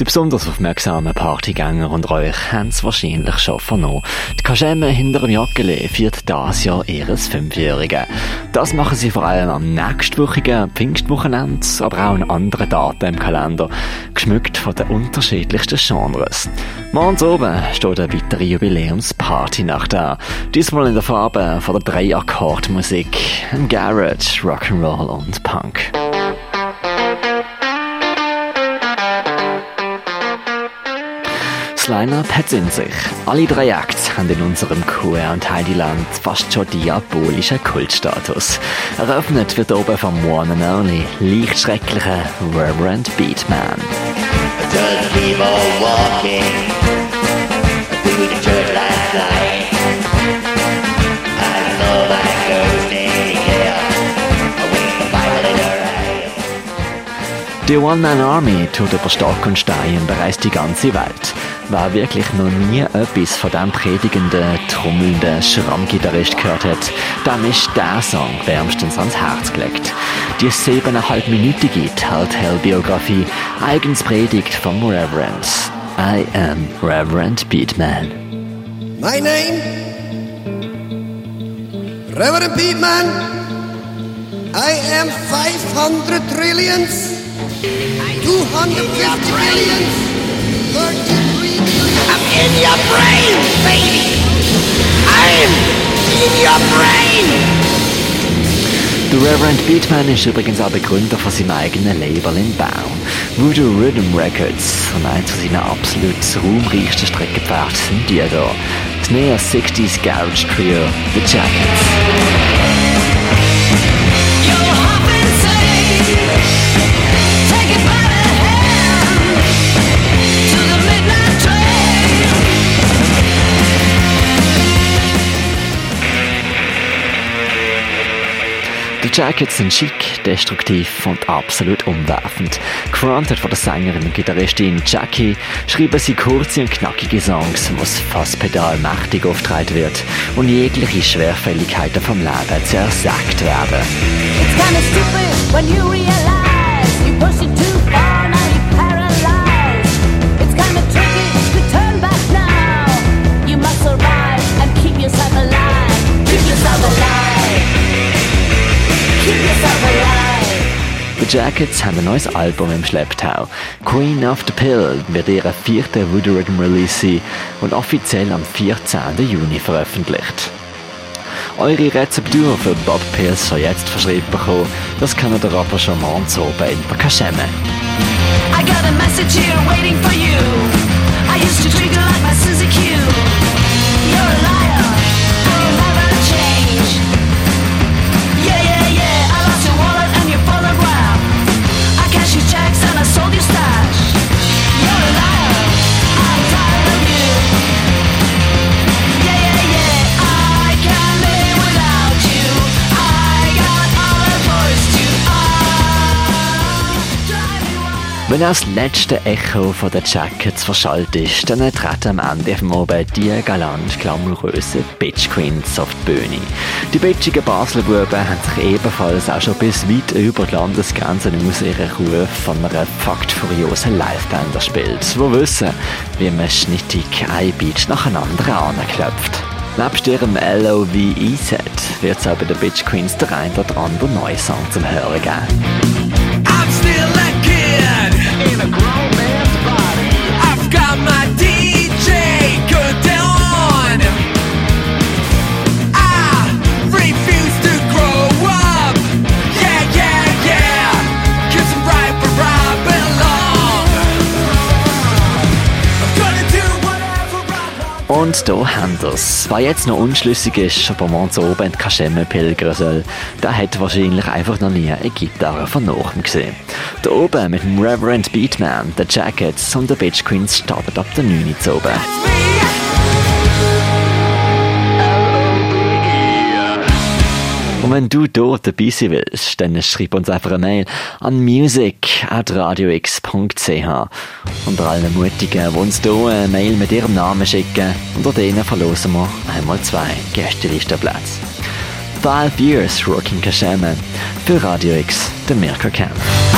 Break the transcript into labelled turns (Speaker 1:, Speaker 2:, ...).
Speaker 1: Die besonders aufmerksamen Partygänger und euch haben es wahrscheinlich schon vernommen. Die Kaschemme hinter dem Joggeli feiert dieses Jahr ihres Fünfjährigen. Das machen sie vor allem am nächstwöchigen Pfingstwochenende, aber auch an anderen Daten im Kalender, geschmückt von den unterschiedlichsten Genres. Morgens oben steht eine weitere Jubiläumsparty-Nacht an. Diesmal in der Farbe von der Drei-Akkord-Musik, Garage, Rock'n'Roll und Punk. Das hat in sich. Alle drei Acts haben in unserem QR und Heidiland fast schon diabolischen Kultstatus. Eröffnet wird oben vom One and Only leicht schrecklichen Reverend Beatman. Die One-Man-Army tut über Stock und Stein bereist die ganze Welt. Wer wirklich noch nie etwas von dem predigenden, trommelnden Schrammgitarrist gehört hat, dann ist der Song wärmstens ans Herz gelegt. Die siebeneinhalbminütige Telltale-Biografie, eigens Predigt vom Reverend. I am Reverend Beatman.
Speaker 2: My name, Reverend Beatman. I am 500 trillions, 250 billions, 33
Speaker 3: I'm in your brain, baby. I'm in your brain.
Speaker 1: Der Reverend Beatman ist übrigens auch Begründer von seinem eigenen Label in Baum, Voodoo Rhythm Records. Und eins von seinen absolut ruhmreichsten Streckenpferde sind die hier. Das Neo-60s Garage Trio, The Jackets. Die Jackets sind schick, destruktiv und absolut umwerfend. Granted von der Sängerin und Gitarristin Jackie schreiben sie kurze und knackige Songs, wo das Fasspedal mächtig aufgetragen wird und jegliche Schwerfälligkeiten vom Leben zersagt werden. Jackets haben ein neues Album im Schlepptau. Queen of the Pill wird ihre vierte Rhythm Release sein und offiziell am 14. Juni veröffentlicht. Eure Rezeptur für Bob Pills soll jetzt verschrieben bekommen. Das kann der Rapper schon morgens oben in der Kaschemme.
Speaker 4: I got a message here waiting for you. I used to drink
Speaker 1: Wenn auch das letzte Echo von den Jackets verschallt ist, dann treten am Ende vom Abend die galant glamourösen Bitch Queens auf die Bühne. Die bitchigen Basler Buben haben sich ebenfalls auch schon bis weit über die Landesgrenzen aus ihren Ruf von einer faktfuriosen Liveband erspielt, wo wissen, wie man schnittig ein Beat nach einem anderen anklopft. Nebst ihrem LOVE-Set wird es auch bei den Bitch Queens der ein oder andere neue Song zum Hören geben.
Speaker 5: A grown man's
Speaker 1: Und da haben wir's. Wer jetzt noch unschlüssig ist, ob er morgens oben in die Kaschemme pilgern soll, der hat wahrscheinlich einfach noch nie eine Gitarre von nachem gesehen. Da oben mit dem Reverend Beatman, den Jackets und den Bitch Queens startet ab der 9 Uhr zu oben. Und wenn du dort dabei sein willst, dann schreib uns einfach eine Mail an music.radiox.ch. Unter allen Mutigen, die uns hier eine Mail mit ihrem Namen schicken, unter denen verlosen wir einmal zwei Gästelistenplätze.
Speaker 4: 12 Years Rocking Kashama. Für Radio X, der Mirko Kempf.